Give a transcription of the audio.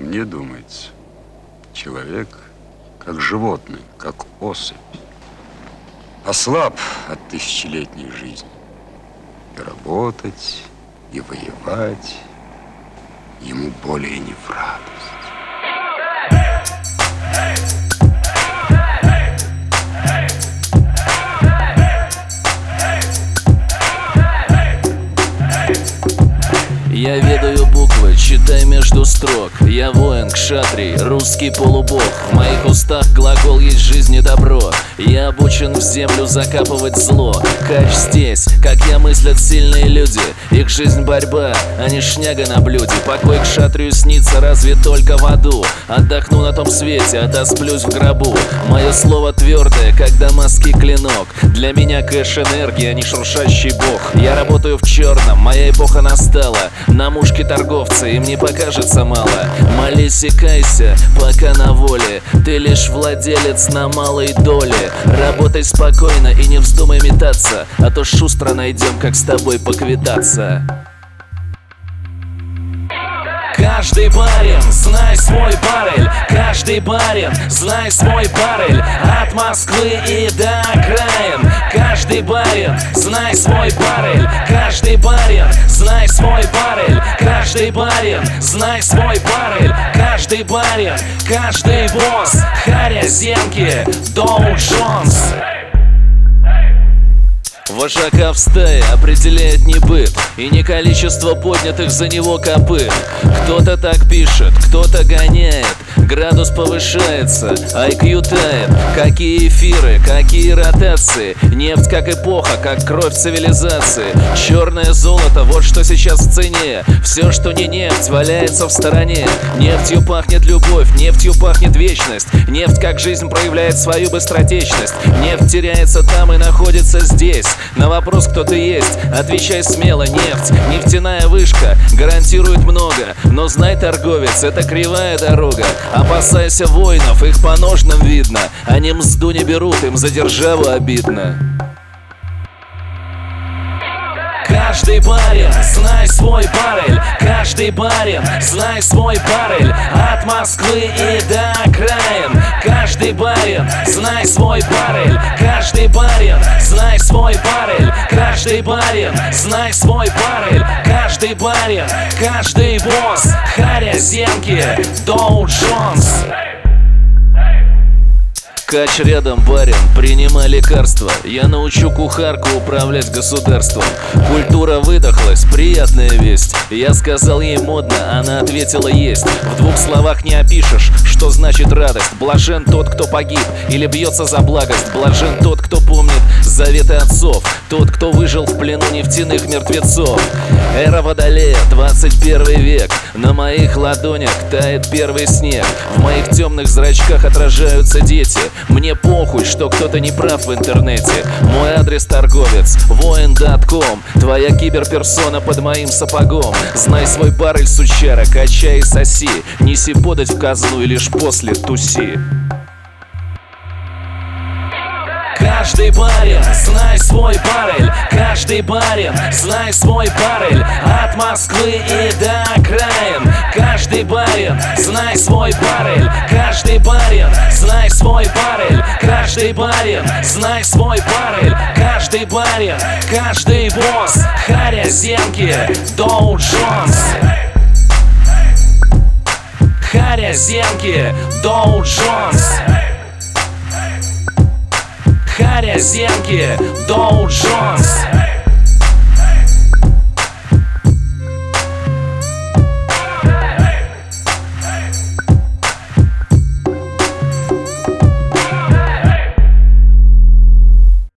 мне думается, человек как животное, как особь. Ослаб от тысячелетней жизни. И работать, и воевать ему более не в радость. Я ведаю читай между строк. Я воин, кшатрий, русский полубог. В моих устах глагол есть жизнь и добро Я обучен в землю закапывать зло. Кач здесь, как я мыслят сильные люди жизнь борьба, а не шняга на блюде. Покой к шатрию снится разве только в аду. Отдохну на том свете, отосплюсь в гробу. Мое слово твердое, как дамасский клинок. Для меня кэш энергия, а не шуршащий бог. Я работаю в черном, моя эпоха настала. На мушке торговца им не покажется мало. Молись и кайся, пока на воле. Ты лишь владелец на малой доле. Работай спокойно и не вздумай метаться А то шустро найдем, как с тобой поквитаться Каждый барин, знай свой баррель Каждый барин, знай свой баррель От Москвы и до окраин. Каждый барин, знай свой баррель Каждый барин, знай свой баррель Каждый барин, знай свой баррель Каждый барин, каждый босс. Харя Зенки, Доу Джонс Вожака в стае определяет не быт И не количество поднятых за него копыт. Кто-то так пишет, кто-то гоняет Градус повышается, IQ тает. Какие эфиры, какие ротации? Нефть как эпоха, как кровь цивилизации. Черное золото, вот что сейчас в цене. Все, что не нефть, валяется в стороне. Нефтью пахнет любовь, нефтью пахнет вечность. Нефть как жизнь проявляет свою быстротечность. Нефть теряется там и находится здесь. На вопрос, кто ты есть, отвечай смело, нефть. Нефтяная вышка гарантирует много Но знай, торговец, это кривая дорога Опасайся воинов, их по ножным видно. Они мзду не берут, им за державу обидно. Каждый барин, знай свой баррель Каждый барин, знай свой баррель От Москвы и до окраин. Каждый барин, знай свой баррель Каждый барин, знай свой баррель Каждый барин, знай свой баррель Каждый барин, каждый босс Харя Зенки, Доу Джонс Кач рядом, барин, принимай лекарства. Я научу кухарку управлять государством. Культура выдохлась, приятная весть. Я сказал ей модно, она ответила есть В двух словах не опишешь, что значит радость. Блажен тот, кто погиб или бьется за благость. Блажен тот, кто помнит заветы отцов. Тот, кто выжил в плену нефтяных мертвецов. Эра Водолея, 21 век. На моих ладонях тает первый снег. В моих темных зрачках отражаются дети мне похуй, что кто-то не прав в интернете. Мой адрес торговец, воин.ком Твоя киберперсона под моим сапогом. Знай свой баррель, сучара, качай и соси. Неси подать в казну и лишь после туси. Каждый барин, знай свой баррель. Каждый барин, знай свой баррель. От Москвы и до окраин Каждый барин, знай свой баррель Каждый барин, знай свой баррель Каждый барин, знай свой баррель Каждый барин, каждый босс. Харя Зенки, Доу Джонс. Харя Зенки, Доу Джонс. Харя Зенки, Доу Джонс